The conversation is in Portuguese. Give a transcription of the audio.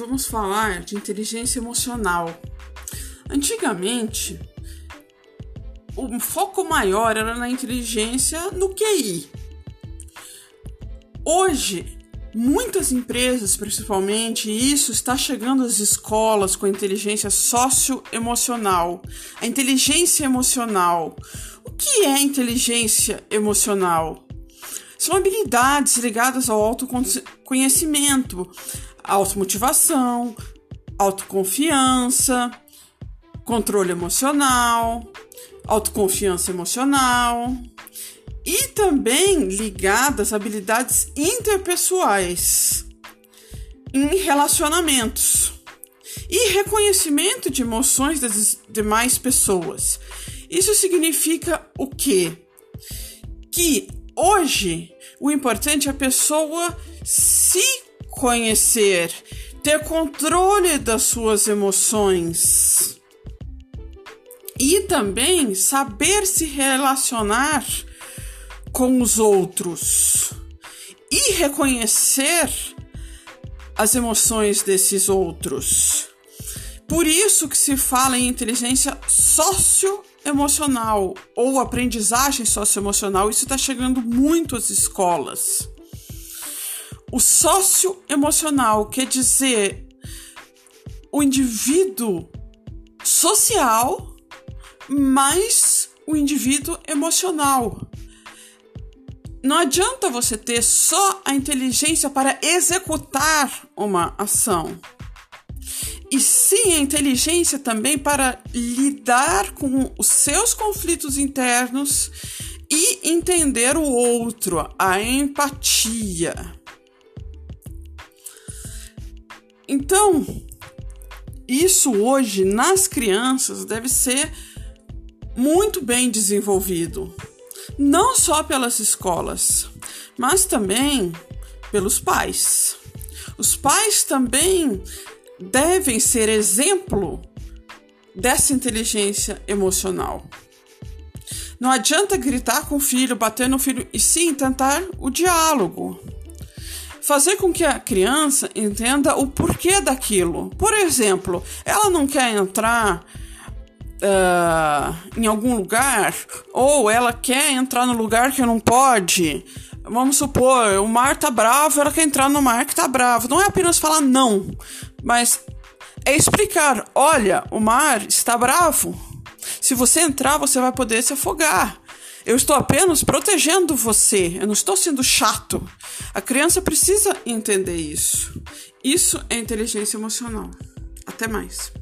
vamos falar de inteligência emocional. Antigamente, o foco maior era na inteligência no QI. Hoje, muitas empresas, principalmente, isso está chegando às escolas com a inteligência socioemocional, a inteligência emocional. O que é inteligência emocional? São habilidades ligadas ao autoconhecimento, automotivação, autoconfiança, controle emocional, autoconfiança emocional e também ligadas a habilidades interpessoais em relacionamentos e reconhecimento de emoções das demais pessoas. Isso significa o quê? Que hoje o importante é a pessoa se conhecer, ter controle das suas emoções e também saber se relacionar com os outros e reconhecer as emoções desses outros. Por isso que se fala em inteligência socioemocional ou aprendizagem socioemocional. Isso está chegando muito às escolas. O socioemocional quer dizer o indivíduo social mais o indivíduo emocional. Não adianta você ter só a inteligência para executar uma ação. E sim a inteligência também para lidar com os seus conflitos internos e entender o outro, a empatia. Então, isso hoje nas crianças deve ser muito bem desenvolvido, não só pelas escolas, mas também pelos pais. Os pais também devem ser exemplo dessa inteligência emocional. Não adianta gritar com o filho, bater no filho, e sim tentar o diálogo fazer com que a criança entenda o porquê daquilo. Por exemplo, ela não quer entrar uh, em algum lugar ou ela quer entrar no lugar que não pode. Vamos supor, o mar tá bravo, ela quer entrar no mar que tá bravo. Não é apenas falar não, mas é explicar: olha, o mar está bravo. Se você entrar, você vai poder se afogar. Eu estou apenas protegendo você, eu não estou sendo chato. A criança precisa entender isso. Isso é inteligência emocional. Até mais.